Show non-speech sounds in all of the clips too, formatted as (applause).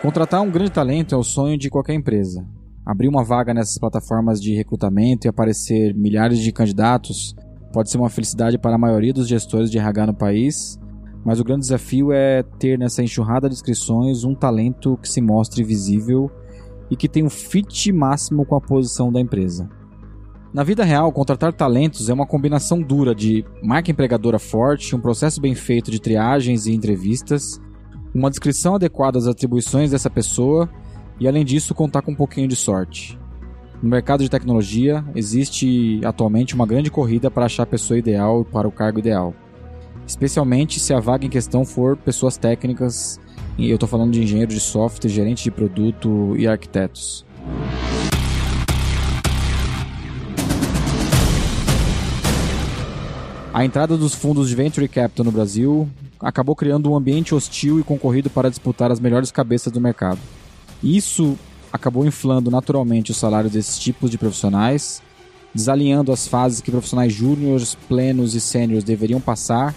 Contratar um grande talento é o sonho de qualquer empresa. Abrir uma vaga nessas plataformas de recrutamento e aparecer milhares de candidatos pode ser uma felicidade para a maioria dos gestores de RH no país, mas o grande desafio é ter nessa enxurrada de inscrições um talento que se mostre visível e que tenha um fit máximo com a posição da empresa. Na vida real, contratar talentos é uma combinação dura de marca empregadora forte, um processo bem feito de triagens e entrevistas, uma descrição adequada das atribuições dessa pessoa e, além disso, contar com um pouquinho de sorte. No mercado de tecnologia, existe atualmente uma grande corrida para achar a pessoa ideal para o cargo ideal, especialmente se a vaga em questão for pessoas técnicas, e eu estou falando de engenheiro de software, gerente de produto e arquitetos. A entrada dos fundos de Venture Capital no Brasil acabou criando um ambiente hostil e concorrido para disputar as melhores cabeças do mercado. Isso acabou inflando naturalmente os salários desses tipos de profissionais, desalinhando as fases que profissionais júniores, plenos e sêniores deveriam passar,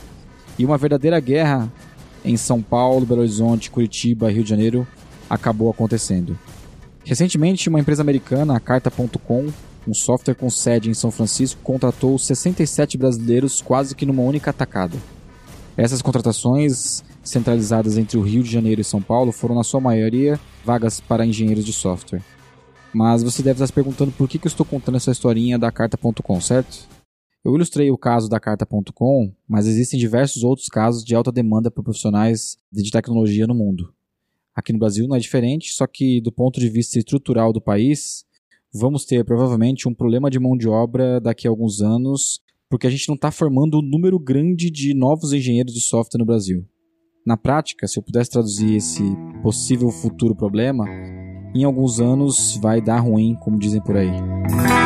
e uma verdadeira guerra em São Paulo, Belo Horizonte, Curitiba e Rio de Janeiro acabou acontecendo. Recentemente, uma empresa americana, a Carta.com, um software com sede em São Francisco, contratou 67 brasileiros quase que numa única atacada. Essas contratações, centralizadas entre o Rio de Janeiro e São Paulo, foram na sua maioria vagas para engenheiros de software. Mas você deve estar se perguntando por que, eu estou contando essa historinha da Carta.com, certo? Eu ilustrei o caso da Carta.com, mas existem diversos outros casos de alta demanda por profissionais de tecnologia no mundo. Aqui no Brasil não é diferente, só que do ponto de vista estrutural do país, vamos ter provavelmente um problema de mão de obra daqui a alguns anos, porque a gente não está formando um número grande de novos engenheiros de software no Brasil. Na prática, se eu pudesse traduzir esse possível futuro problema, em alguns anos vai dar ruim, como dizem por aí.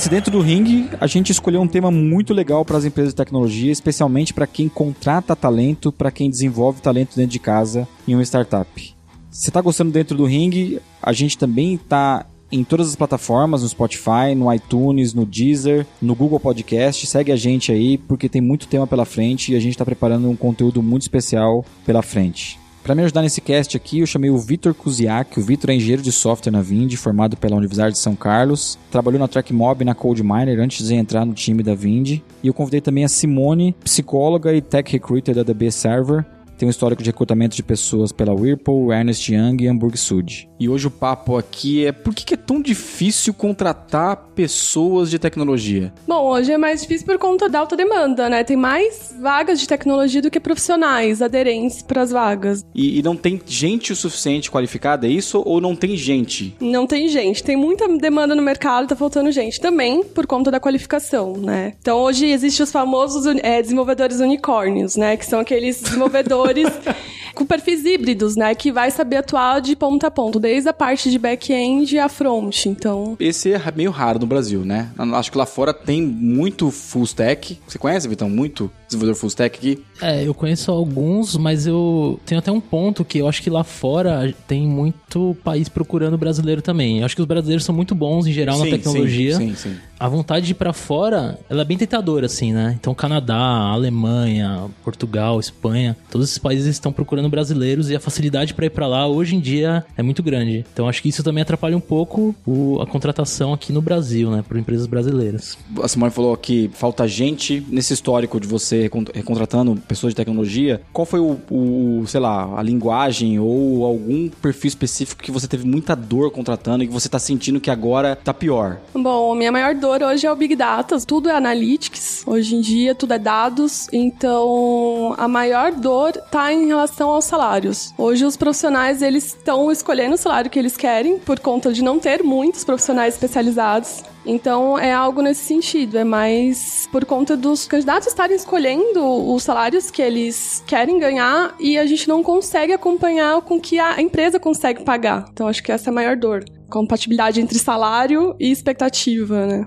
Nesse Dentro do Ring, a gente escolheu um tema muito legal para as empresas de tecnologia, especialmente para quem contrata talento, para quem desenvolve talento dentro de casa em uma startup. Se está gostando dentro do Ring, a gente também está em todas as plataformas, no Spotify, no iTunes, no Deezer, no Google Podcast. Segue a gente aí, porque tem muito tema pela frente e a gente está preparando um conteúdo muito especial pela frente. Para me ajudar nesse cast aqui, eu chamei o Vitor Kuziak. O Vitor é engenheiro de software na Vind, formado pela Universidade de São Carlos. Trabalhou na TrackMob e na CodeMiner antes de entrar no time da Vind. E eu convidei também a Simone, psicóloga e tech recruiter da DB Server, tem um histórico de recrutamento de pessoas pela Whirlpool, Ernest Young e Hamburg Sud. E hoje o papo aqui é por que é tão difícil contratar pessoas de tecnologia? Bom, hoje é mais difícil por conta da alta demanda, né? Tem mais vagas de tecnologia do que profissionais aderentes para as vagas. E, e, não tem gente o suficiente qualificada, é isso? Ou não tem gente? Não tem gente. Tem muita demanda no mercado, tá faltando gente. Também por conta da qualificação, né? Então hoje existem os famosos é, desenvolvedores unicórnios, né? Que são aqueles desenvolvedores (laughs) com perfis híbridos, né? Que vai saber atuar de ponta a ponta, desde a parte de back-end a front. Então. Esse é meio raro no Brasil, né? Acho que lá fora tem muito full stack. Você conhece, Vitão? Muito desenvolvedor full stack aqui? É, eu conheço alguns, mas eu tenho até um ponto que eu acho que lá fora tem muito país procurando brasileiro também. Eu acho que os brasileiros são muito bons em geral sim, na tecnologia. Sim, sim, sim. A vontade de ir pra fora, ela é bem tentadora, assim, né? Então, Canadá, Alemanha, Portugal, Espanha, todos esses países estão procurando brasileiros e a facilidade para ir para lá hoje em dia é muito grande. Então, acho que isso também atrapalha um pouco o, a contratação aqui no Brasil, né? Por empresas brasileiras. A Simone falou que falta gente nesse histórico de você recontratando pessoas de tecnologia. Qual foi o, o, sei lá, a linguagem ou algum perfil específico que você teve muita dor contratando e que você tá sentindo que agora tá pior? Bom, minha maior dor hoje é o Big Data, tudo é analytics. Hoje em dia tudo é dados, então a maior dor tá em relação aos salários. Hoje os profissionais eles estão escolhendo o salário que eles querem por conta de não ter muitos profissionais especializados. Então é algo nesse sentido, é mais por conta dos candidatos estarem escolhendo os salários que eles querem ganhar e a gente não consegue acompanhar com que a empresa consegue pagar. Então acho que essa é a maior dor. Compatibilidade entre salário e expectativa, né?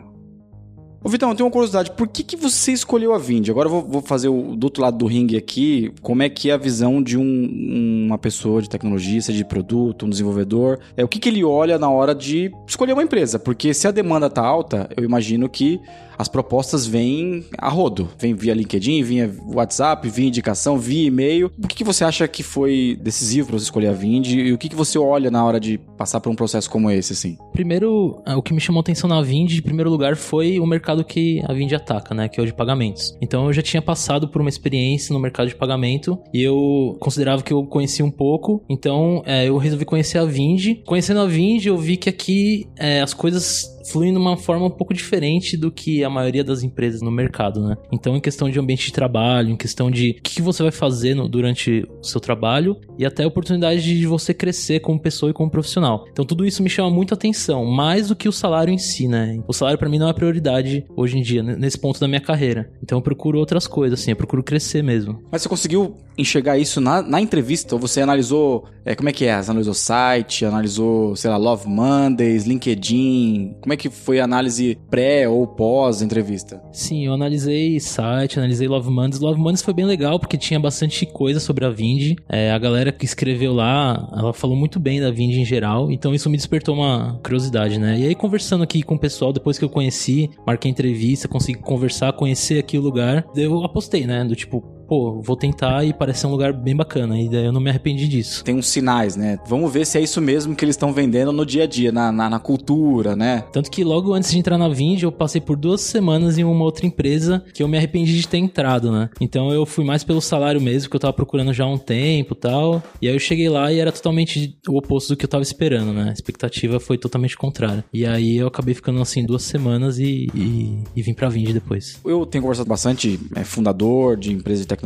Ô, Vitão, eu tenho uma curiosidade. Por que, que você escolheu a Vind? Agora eu vou, vou fazer o, do outro lado do ringue aqui, como é que é a visão de um, uma pessoa de tecnologia, de produto, um desenvolvedor. É, o que, que ele olha na hora de escolher uma empresa? Porque se a demanda tá alta, eu imagino que as propostas vêm a rodo. Vem via LinkedIn, via WhatsApp, via indicação, via e-mail. O que, que você acha que foi decisivo para você escolher a Vind e o que, que você olha na hora de passar por um processo como esse, assim? Primeiro, é, o que me chamou atenção na Vind, em primeiro lugar, foi o mercado que a Vind ataca, né? Que é o de pagamentos. Então eu já tinha passado por uma experiência no mercado de pagamento e eu considerava que eu conhecia um pouco. Então é, eu resolvi conhecer a Vind. Conhecendo a Vind, eu vi que aqui é, as coisas fluem de uma forma um pouco diferente do que a maioria das empresas no mercado, né? Então, em questão de ambiente de trabalho, em questão de o que você vai fazer no, durante o seu trabalho e até a oportunidade de você crescer como pessoa e como profissional. Então, tudo isso me chama muito atenção, mais do que o salário em si, né? O salário para mim não é prioridade hoje em dia, nesse ponto da minha carreira. Então, eu procuro outras coisas, assim, eu procuro crescer mesmo. Mas você conseguiu enxergar isso na, na entrevista? Ou você analisou, é, como é que é? Você analisou site, analisou, sei lá, Love Mondays, LinkedIn? Como é que foi a análise pré ou pós entrevista? Sim, eu analisei site, analisei Love Mondays. Love Mondays foi bem legal porque tinha bastante coisa sobre a Vind. É, a galera que escreveu lá, ela falou muito bem da Vind em geral, então isso me despertou uma curiosidade, né? E aí conversando aqui com o pessoal, depois que eu conheci, marquei entrevista, consegui conversar, conhecer aqui o lugar, eu apostei, né? Do tipo, pô, vou tentar e parece um lugar bem bacana. E daí eu não me arrependi disso. Tem uns sinais, né? Vamos ver se é isso mesmo que eles estão vendendo no dia a dia, na, na, na, cultura, né? Tanto que logo antes de entrar na Vind, eu passei por duas semanas em uma outra empresa que eu me arrependi de ter entrado, né? Então eu fui mais pelo salário mesmo, que eu tava procurando já há um tempo e tal. E aí eu cheguei lá e era totalmente o oposto do que eu tava esperando, né? A expectativa foi totalmente contrária. E aí eu acabei ficando assim duas semanas e, e, e vim pra Vind depois. Eu tenho conversado bastante, é fundador de empresa de tecnologia.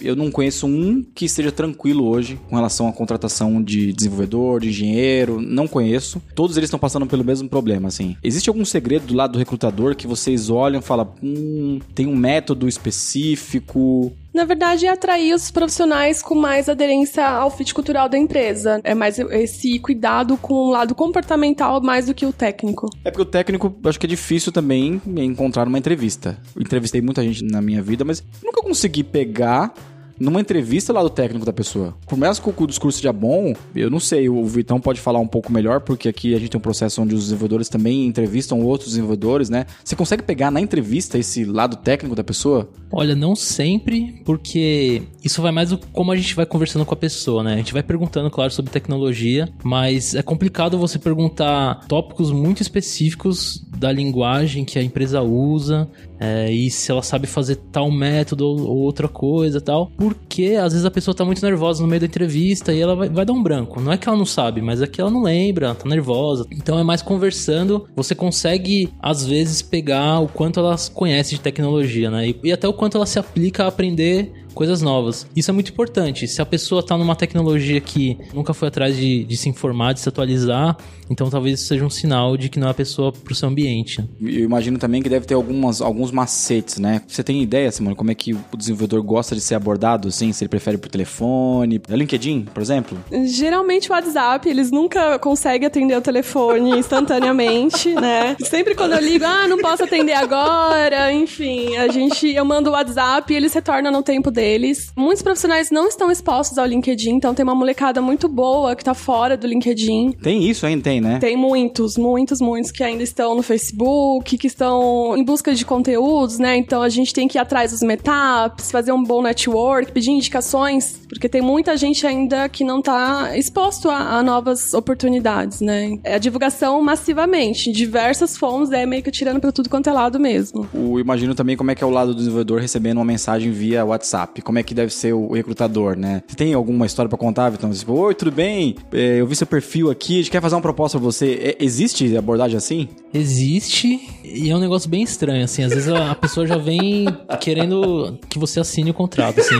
Eu não conheço um que esteja tranquilo hoje com relação à contratação de desenvolvedor, de engenheiro. Não conheço. Todos eles estão passando pelo mesmo problema, assim. Existe algum segredo do lado do recrutador que vocês olham e falam, hum, tem um método específico? Na verdade, é atrair os profissionais com mais aderência ao fit cultural da empresa. É mais esse cuidado com o lado comportamental mais do que o técnico. É porque o técnico, acho que é difícil também encontrar numa entrevista. Eu entrevistei muita gente na minha vida, mas nunca consegui pegar numa entrevista lá do técnico da pessoa. Começa com o discurso seja bom, eu não sei, o Vitão pode falar um pouco melhor, porque aqui a gente tem um processo onde os desenvolvedores também entrevistam outros desenvolvedores, né? Você consegue pegar na entrevista esse lado técnico da pessoa? Olha, não sempre, porque isso vai mais do como a gente vai conversando com a pessoa, né? A gente vai perguntando, claro, sobre tecnologia, mas é complicado você perguntar tópicos muito específicos da linguagem que a empresa usa é, e se ela sabe fazer tal método ou, ou, outra coisa tal, porque às vezes a pessoa tá muito nervosa no meio da entrevista e ela vai, vai dar um branco. Não é que ela não sabe, mas é que ela não lembra, tá nervosa. Então é mais conversando, você consegue às vezes pegar o quanto ela conhece de tecnologia, né? E, e até o quanto ela se aplica a aprender coisas novas. Isso é muito importante. Se a pessoa está numa tecnologia que nunca foi atrás de, de, se informar, de se atualizar, então talvez isso seja um sinal de que não é a pessoa para o seu ambiente. Eu imagino também que deve ter algumas, alguns macetes, né? Você tem ideia, Simone, como é que o desenvolvedor gosta de ser abordado, assim? Se ele prefere por telefone, é LinkedIn, por exemplo? Geralmente o WhatsApp, eles nunca conseguem atender o telefone (laughs) instantaneamente, né? Sempre quando eu ligo, ah, não posso atender agora, enfim, a gente, eu mando o WhatsApp e eles retornam no tempo deles. Muitos profissionais não estão expostos ao LinkedIn, então tem uma molecada muito boa que tá fora do LinkedIn. Tem isso ainda, tem, né? Tem muitos, muitos, muitos que ainda estão no Facebook, que estão em busca de conteúdos, né? Então a gente tem que ir atrás dos meetups, fazer um bom network, pedir indicações, porque tem muita gente ainda que não tá exposto a, a novas oportunidades, né? É a divulgação massivamente, em diversas fontes, é meio que tirando para tudo quanto é lado mesmo. O, imagino também como é que é o lado do desenvolvedor recebendo uma mensagem via WhatsApp, como é que deve ser o, recrutador, né? Você tem alguma história para contar, Vitão? Tipo, oi, tudo bem? É, eu vi seu perfil aqui, a gente quer fazer uma proposta pra você. É, existe abordagem assim? Existe, e é um negócio bem estranho, assim. Às vezes a, pessoa já vem querendo que você assine o contrato, assim.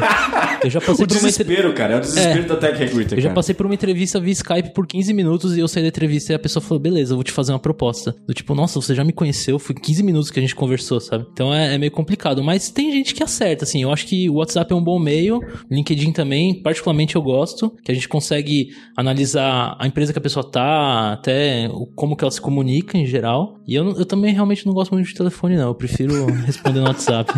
Eu já passei o por uma desespero, entre... cara. É o desespero é. da Tech Recruiter. Eu já passei por uma entrevista via Skype por 15 minutos e eu saí da entrevista e a pessoa falou: beleza, eu vou te fazer uma proposta. Do tipo, nossa, você já me conheceu, foi 15 minutos que a gente conversou, sabe? Então é, é meio complicado. Mas tem gente que acerta, assim. Eu acho que o WhatsApp é um bom meio, LinkedIn também, particularmente eu gosto, que a gente consegue analisar a empresa que a pessoa tá, até como que ela se comunica em geral. E eu, eu também realmente não gosto muito de telefone, não. Eu prefiro (laughs) responder no WhatsApp.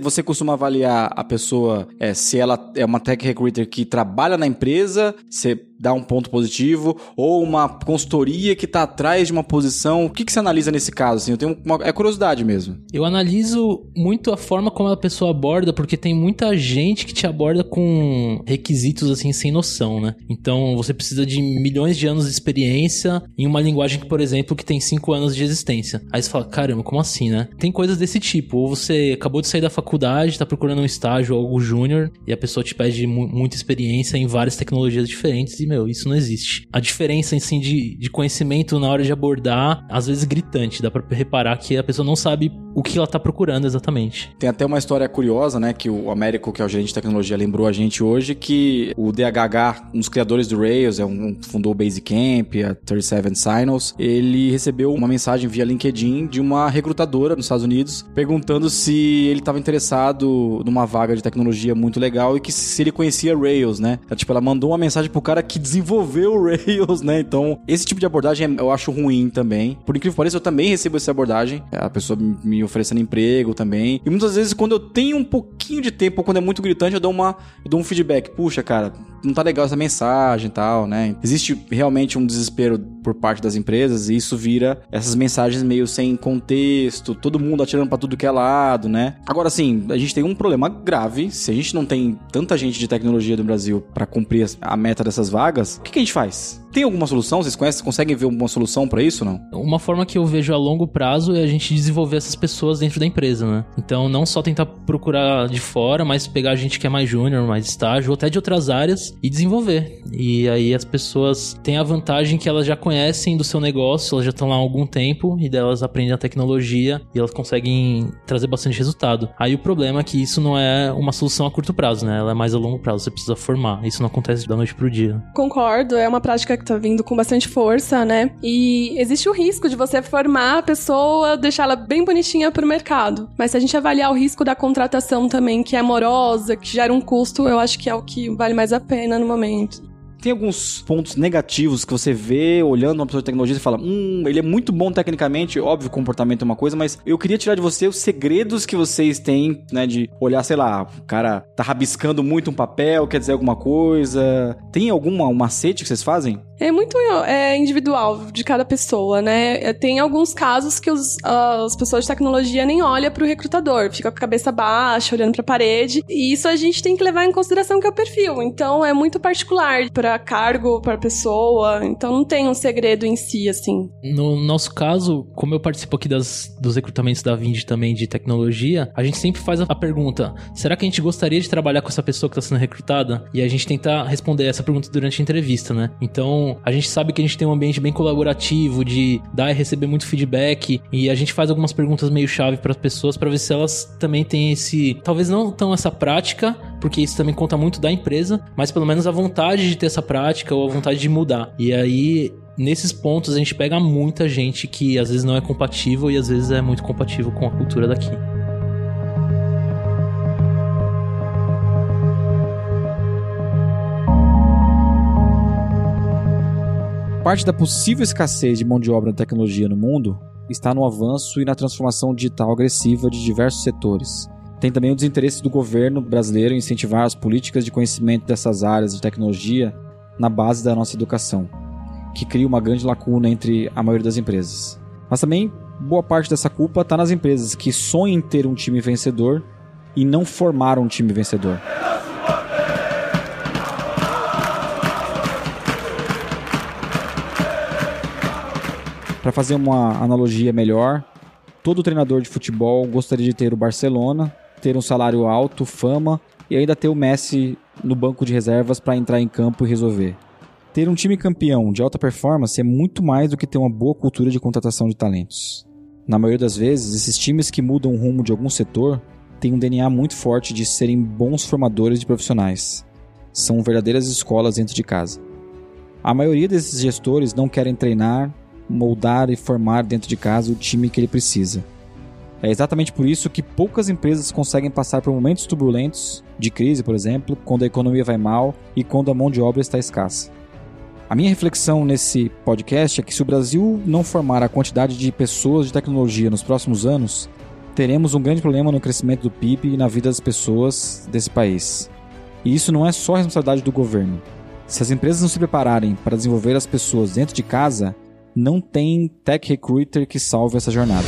Você costuma avaliar a pessoa é, se ela é uma tech recruiter que trabalha na empresa, se dá um ponto positivo, ou uma consultoria que está atrás de uma posição. O que, que você analisa nesse caso? Assim, eu tenho uma, é curiosidade mesmo. Eu analiso muito a forma como a pessoa aborda, porque tem muita gente que te aborda com requisitos assim sem noção, né? Então você precisa de milhões de anos de experiência em uma linguagem que, por exemplo, que tem cinco anos de existência. Aí você fala, caramba, como assim, né? Tem coisas desse tipo. Ou você acabou de sair da faculdade, está procurando um estágio algo júnior, e a pessoa te pede mu muita experiência em várias tecnologias diferentes, e meu, isso não existe. A diferença, assim, de, de conhecimento na hora de abordar, às vezes gritante. Dá pra reparar que a pessoa não sabe o que ela tá procurando exatamente. Tem até uma história curiosa, né, que o Américo, que é o gerente de tecnologia, lembrou a gente hoje, que o DHH, um dos criadores do Rails, é um, fundou o Basecamp, a 37 Signals, ele recebeu uma mensagem via LinkedIn de uma recrutadora nos Estados Unidos, perguntando se ele estava interessado numa vaga de tecnologia muito legal e que se ele conhecia Rails, né? Tipo, ela mandou uma mensagem pro cara que desenvolveu o (laughs) Rails, né? Então, esse tipo de abordagem eu acho ruim também. Por incrível que pareça, eu também recebo essa abordagem. A pessoa me oferecendo emprego também. E muitas vezes, quando eu tenho um pouquinho de tempo, quando é muito gritante, eu dou, uma, eu dou um feedback. Puxa, cara, não tá legal essa mensagem e tal, né? Existe realmente um desespero por parte das empresas e isso vira essas mensagens meio sem contexto, todo mundo atirando para tudo que é lado, né? Agora, assim, a gente tem um problema grave. Se a gente não tem tanta gente de tecnologia no Brasil para cumprir a meta dessas vagas, o que, que a gente faz? Tem alguma solução? Vocês conhecem, conseguem ver uma solução para isso não? Uma forma que eu vejo a longo prazo é a gente desenvolver essas pessoas dentro da empresa, né? Então, não só tentar procurar de fora, mas pegar gente que é mais júnior, mais estágio, ou até de outras áreas e desenvolver. E aí as pessoas têm a vantagem que elas já conhecem do seu negócio, elas já estão lá há algum tempo e delas aprendem a tecnologia e elas conseguem trazer bastante resultado. Aí o problema é que isso não é uma solução a curto prazo, né? Ela é mais a longo prazo, você precisa formar. Isso não acontece da noite pro dia. Concordo, é uma prática que tá vindo com bastante força, né? E existe o risco de você formar a pessoa, deixá-la bem bonitinha pro mercado. Mas se a gente avaliar o risco da contratação também, que é morosa, que gera um custo, eu acho que é o que vale mais a pena no momento tem alguns pontos negativos que você vê olhando uma pessoa de tecnologia e fala: Hum, ele é muito bom tecnicamente, óbvio, comportamento é uma coisa, mas eu queria tirar de você os segredos que vocês têm, né? De olhar, sei lá, o cara tá rabiscando muito um papel, quer dizer alguma coisa. Tem alguma um macete que vocês fazem? É muito é, individual de cada pessoa, né? Tem alguns casos que os, as pessoas de tecnologia nem olham pro recrutador, fica com a cabeça baixa, olhando pra parede. E isso a gente tem que levar em consideração que é o perfil. Então é muito particular para cargo, para pessoa. Então não tem um segredo em si, assim. No nosso caso, como eu participo aqui das, dos recrutamentos da Vind também de tecnologia, a gente sempre faz a pergunta: será que a gente gostaria de trabalhar com essa pessoa que está sendo recrutada? E a gente tenta responder essa pergunta durante a entrevista, né? Então a gente sabe que a gente tem um ambiente bem colaborativo, de dar e receber muito feedback, e a gente faz algumas perguntas meio chave para as pessoas para ver se elas também têm esse, talvez não tão essa prática, porque isso também conta muito da empresa, mas pelo menos a vontade de ter essa prática ou a vontade de mudar. E aí nesses pontos a gente pega muita gente que às vezes não é compatível e às vezes é muito compatível com a cultura daqui. parte da possível escassez de mão de obra na tecnologia no mundo está no avanço e na transformação digital agressiva de diversos setores. Tem também o desinteresse do governo brasileiro em incentivar as políticas de conhecimento dessas áreas de tecnologia na base da nossa educação, que cria uma grande lacuna entre a maioria das empresas. Mas também boa parte dessa culpa está nas empresas que sonham em ter um time vencedor e não formaram um time vencedor. Para fazer uma analogia melhor, todo treinador de futebol gostaria de ter o Barcelona, ter um salário alto, fama e ainda ter o Messi no banco de reservas para entrar em campo e resolver. Ter um time campeão de alta performance é muito mais do que ter uma boa cultura de contratação de talentos. Na maioria das vezes, esses times que mudam o rumo de algum setor têm um DNA muito forte de serem bons formadores de profissionais. São verdadeiras escolas dentro de casa. A maioria desses gestores não querem treinar, moldar e formar dentro de casa o time que ele precisa. É exatamente por isso que poucas empresas conseguem passar por momentos turbulentos, de crise, por exemplo, quando a economia vai mal e quando a mão de obra está escassa. A minha reflexão nesse podcast é que se o Brasil não formar a quantidade de pessoas de tecnologia nos próximos anos, teremos um grande problema no crescimento do PIB e na vida das pessoas desse país. E isso não é só responsabilidade do governo. Se as empresas não se prepararem para desenvolver as pessoas dentro de casa, não tem tech recruiter que salve essa jornada.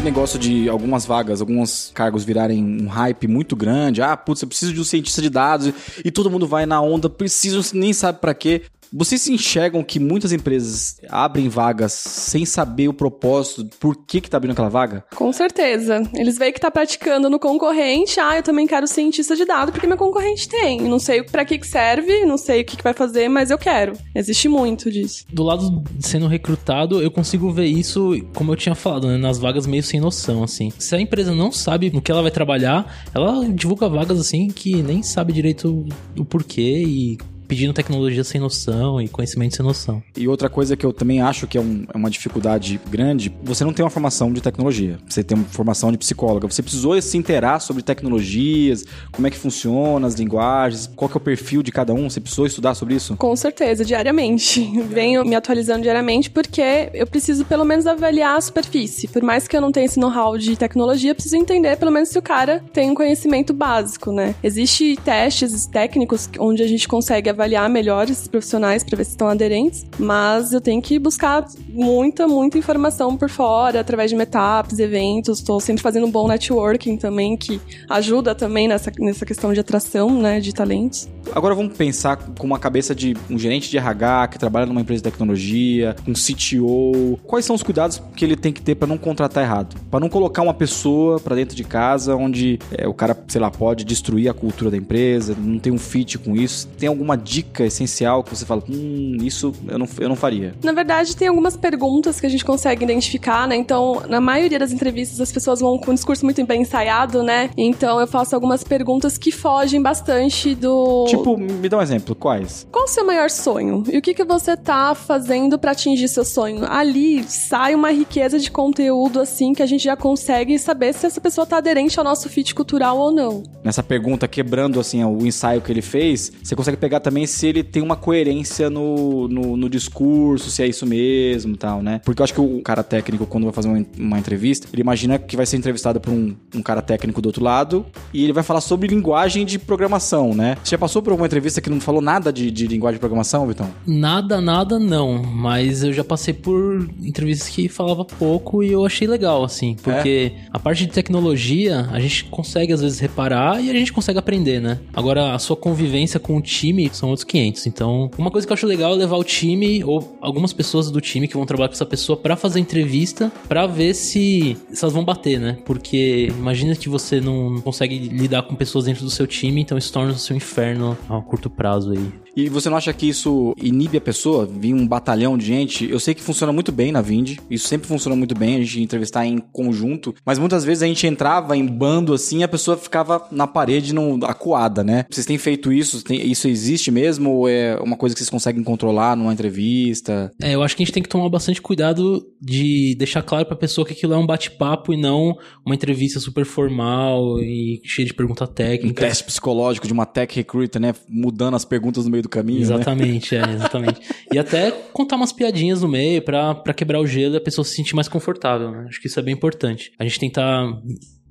Esse negócio de algumas vagas, alguns cargos virarem um hype muito grande. Ah, putz, eu preciso de um cientista de dados e todo mundo vai na onda, preciso, nem sabe para quê. Vocês se enxergam que muitas empresas abrem vagas sem saber o propósito, por que que tá abrindo aquela vaga? Com certeza. Eles veem que tá praticando no concorrente, ah, eu também quero cientista de dados porque meu concorrente tem. Não sei para que que serve, não sei o que que vai fazer, mas eu quero. Existe muito disso. Do lado de sendo recrutado, eu consigo ver isso, como eu tinha falado, né, nas vagas meio sem noção, assim. Se a empresa não sabe no que ela vai trabalhar, ela divulga vagas assim que nem sabe direito o porquê e pedindo tecnologia sem noção e conhecimento sem noção. E outra coisa que eu também acho que é, um, é, uma dificuldade grande, você não tem uma formação de tecnologia, você tem uma formação de psicóloga, você precisou se interar sobre tecnologias, como é que funciona as linguagens, qual que é o perfil de cada um, você precisou estudar sobre isso? Com certeza, diariamente. (laughs) Venho me atualizando diariamente porque eu preciso pelo menos avaliar a superfície. Por mais que eu não tenha esse know-how de tecnologia, eu preciso entender pelo menos se o cara tem um conhecimento básico, né? Existem testes técnicos onde a gente consegue avaliar avaliar melhor esses profissionais para ver se estão aderentes, mas eu tenho que buscar muita, muita informação por fora, através de meetups, eventos, estou sempre fazendo um bom networking também, que ajuda também nessa, nessa questão de atração, né, de talentos. Agora vamos pensar com uma cabeça de um gerente de RH que trabalha numa empresa de tecnologia, um CTO. Quais são os cuidados que ele tem que ter para não contratar errado? Para não colocar uma pessoa para dentro de casa onde é, o cara, sei lá, pode destruir a cultura da empresa, não tem um fit com isso. Tem alguma dica essencial que você fala, hum, isso eu não, eu não faria? Na verdade, tem algumas perguntas que a gente consegue identificar, né? Então, na maioria das entrevistas, as pessoas vão com um discurso muito bem ensaiado, né? Então, eu faço algumas perguntas que fogem bastante do. Tipo, me dá um exemplo, quais? Qual o seu maior sonho? E o que, que você tá fazendo para atingir seu sonho? Ali sai uma riqueza de conteúdo, assim, que a gente já consegue saber se essa pessoa tá aderente ao nosso fit cultural ou não. Nessa pergunta, quebrando, assim, o ensaio que ele fez, você consegue pegar também também se ele tem uma coerência no, no, no discurso, se é isso mesmo e tal, né? Porque eu acho que o cara técnico, quando vai fazer uma, uma entrevista, ele imagina que vai ser entrevistado por um, um cara técnico do outro lado e ele vai falar sobre linguagem de programação, né? Você já passou por alguma entrevista que não falou nada de, de linguagem de programação, Vitão? Nada, nada não. Mas eu já passei por entrevistas que falava pouco e eu achei legal, assim. Porque é? a parte de tecnologia, a gente consegue às vezes reparar e a gente consegue aprender, né? Agora, a sua convivência com o time são outros 500. Então, uma coisa que eu acho legal é levar o time ou algumas pessoas do time que vão trabalhar com essa pessoa para fazer entrevista, para ver se, se elas vão bater, né? Porque imagina que você não consegue lidar com pessoas dentro do seu time, então isso torna o seu inferno a curto prazo aí. E você não acha que isso inibe a pessoa? Vir um batalhão de gente? Eu sei que funciona muito bem na Vind, isso sempre funciona muito bem, a gente entrevistar em conjunto, mas muitas vezes a gente entrava em bando assim e a pessoa ficava na parede, não, acuada, né? Vocês têm feito isso? Tem, isso existe mesmo ou é uma coisa que vocês conseguem controlar numa entrevista? É, eu acho que a gente tem que tomar bastante cuidado de deixar claro pra pessoa que aquilo é um bate-papo e não uma entrevista super formal e cheia de pergunta técnica. Um teste psicológico de uma tech recruiter, né? Mudando as perguntas no meio do caminho. Né? Exatamente, né? é, exatamente. e até contar umas piadinhas no meio para quebrar o gelo e a pessoa se sentir mais confortável, né? Acho que isso é bem importante. A gente tentar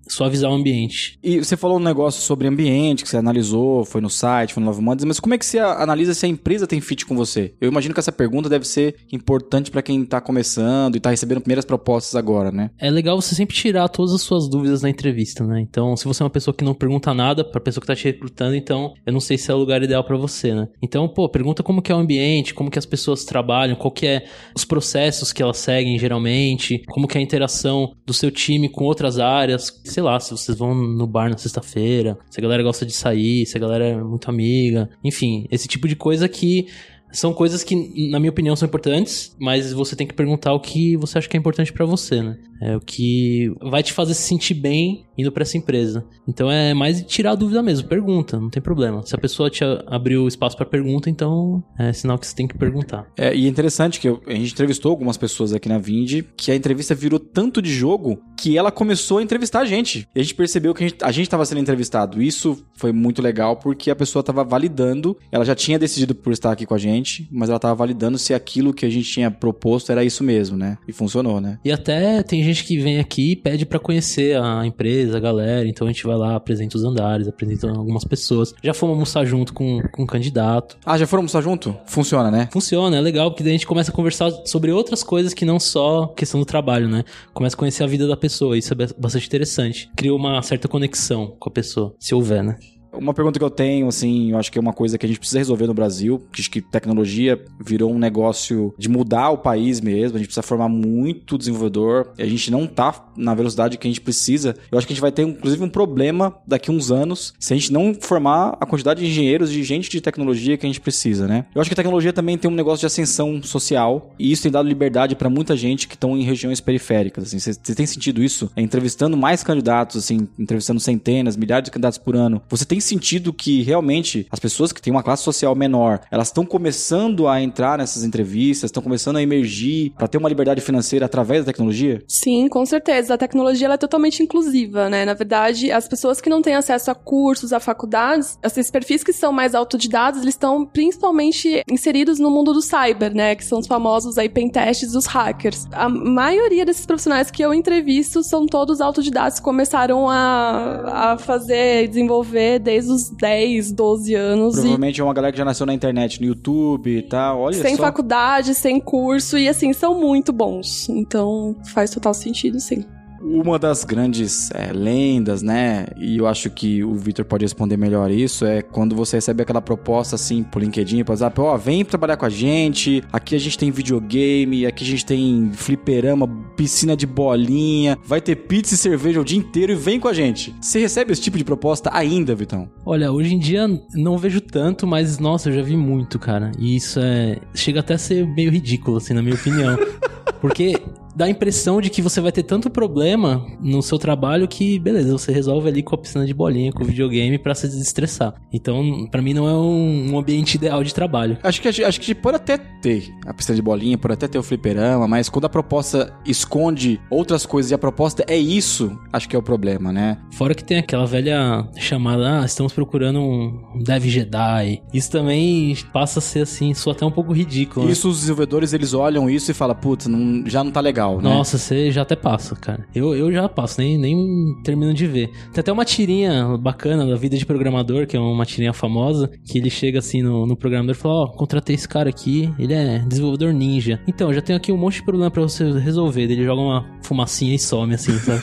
suavizar o ambiente. E você falou um negócio sobre ambiente que você analisou, foi no site, foi no Love Mondays, mas como é que você analisa se a empresa tem fit com você? Eu imagino que essa pergunta deve ser importante para quem tá começando e tá recebendo primeiras propostas agora, né? É legal você sempre tirar todas as suas dúvidas na entrevista, né? Então, se você é uma pessoa que não pergunta nada pra pessoa que tá te recrutando, então eu não sei se é o lugar ideal para você, né? Então, pô, pergunta como que é o ambiente, como que as pessoas trabalham, qual que é os processos que elas seguem geralmente, como que é a interação do seu time com outras áreas, sei lá, se vocês vão no bar na sexta-feira, se a galera gosta de sair, se a galera é muito amiga, enfim, esse tipo de coisa que São coisas que, na minha opinião, são importantes, mas você tem que perguntar o que você acha que é importante para você, né? É o que vai te fazer se sentir bem indo para essa empresa. Então é mais tirar a dúvida mesmo, pergunta, não tem problema. Se a pessoa te abriu espaço para pergunta, então é sinal que você tem que perguntar. É, e é interessante que eu, a gente entrevistou algumas pessoas aqui na Vind que a entrevista virou tanto de jogo que ela começou a entrevistar a gente. E a gente percebeu que a gente estava sendo entrevistado. Isso foi muito legal porque a pessoa estava validando, ela já tinha decidido por estar aqui com a gente, mas ela estava validando se aquilo que a gente tinha proposto era isso mesmo, né? E funcionou, né? E até tem gente que vem aqui e pede para conhecer a empresa, a galera, então a gente vai lá, apresenta os andares, apresenta algumas pessoas. Já fomos almoçar junto com, com um candidato. Ah, já foram almoçar junto? Funciona, né? Funciona, é legal, porque daí a gente começa a conversar sobre outras coisas que não só questão do trabalho, né? Começa a conhecer a vida da pessoa, isso é bastante interessante. Cria uma certa conexão com a pessoa, se houver, né? Uma pergunta que eu tenho, assim, eu acho que é uma coisa que a gente precisa resolver no Brasil, que acho que tecnologia virou um negócio de mudar o país mesmo, a gente precisa formar muito desenvolvedor, a gente não tá na velocidade que a gente precisa. Eu acho que a gente vai ter, inclusive, um problema daqui a uns anos se a gente não formar a quantidade de engenheiros, de gente de tecnologia que a gente precisa, né? Eu acho que a tecnologia também tem um negócio de ascensão social e isso tem dado liberdade para muita gente que estão em regiões periféricas, assim. Você tem sentido isso? É, entrevistando mais candidatos, assim, entrevistando centenas, milhares de candidatos por ano. Você tem sentido que realmente as pessoas que têm uma classe social menor, elas estão começando a entrar nessas entrevistas, estão começando a emergir para ter uma liberdade financeira através da tecnologia? Sim, com certeza. A tecnologia é totalmente inclusiva, né? Na verdade, as pessoas que não têm acesso a cursos, a faculdades, esses perfis que são mais autodidatos, eles estão principalmente inseridos no mundo do cyber, né? Que são os famosos aí pentests dos hackers. A maioria desses profissionais que eu entrevisto são todos autodidatos, começaram a, a fazer, desenvolver desde os 10, 12 anos. Provavelmente e... é uma galera que já nasceu na internet, no YouTube e tal, olha Sem só. faculdade, sem curso, e assim, são muito bons. Então, faz total sentido, sim. Uma das grandes é, lendas, né? E eu acho que o Victor pode responder melhor isso. É quando você recebe aquela proposta assim por LinkedIn, por exemplo, ó, oh, vem trabalhar com a gente. Aqui a gente tem videogame, aqui a gente tem fliperama, piscina de bolinha, vai ter pizza e cerveja o dia inteiro e vem com a gente. Você recebe esse tipo de proposta ainda, Vitão? Olha, hoje em dia não vejo tanto, mas nossa, eu já vi muito, cara. E isso é. chega até a ser meio ridículo, assim, na minha opinião. (laughs) Porque dá a impressão de que você vai ter tanto problema no seu trabalho que, beleza, você resolve ali com a piscina de bolinha, com o videogame para se desestressar. Então, para mim, não é um, ambiente ideal de trabalho. Acho que, acho que pode até ter a piscina de bolinha, pode até ter o fliperama, mas quando a proposta esconde outras coisas e a proposta é isso, acho que é o problema, né? Fora que tem aquela velha chamada, ah, estamos procurando um Dev Jedi. Isso também passa a ser assim, só até um pouco ridículo. Né? Isso, né? os desenvolvedores, eles olham isso e falam, putz, já não tá legal legal, né? Nossa, você já até passa, cara. Eu, eu já passo, nem, nem termino de ver. Tem até uma tirinha bacana da vida de programador, que é uma tirinha famosa, que ele chega assim no, no programador e fala, ó, oh, contratei esse cara aqui, ele é desenvolvedor ninja. Então, já tenho aqui um monte de problema para você resolver. Ele joga uma fumacinha e some, assim, sabe?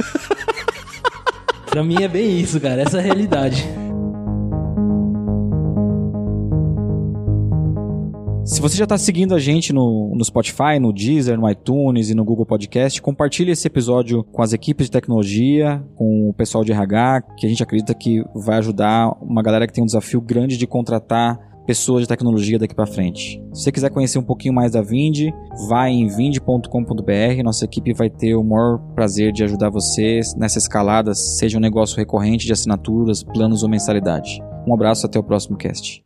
(laughs) pra mim é bem isso, cara. Essa é a realidade. Se você já está seguindo a gente no, no Spotify, no Deezer, no iTunes e no Google Podcast, compartilhe esse episódio com as equipes de tecnologia, com o pessoal de RH, que a gente acredita que vai ajudar uma galera que tem um desafio grande de contratar pessoas de tecnologia daqui para frente. Se você quiser conhecer um pouquinho mais da Vind, vai em vind.com.br. Nossa equipe vai ter o maior prazer de ajudar vocês nessa escalada, seja um negócio recorrente de assinaturas, planos ou mensalidade. Um abraço, até o próximo cast.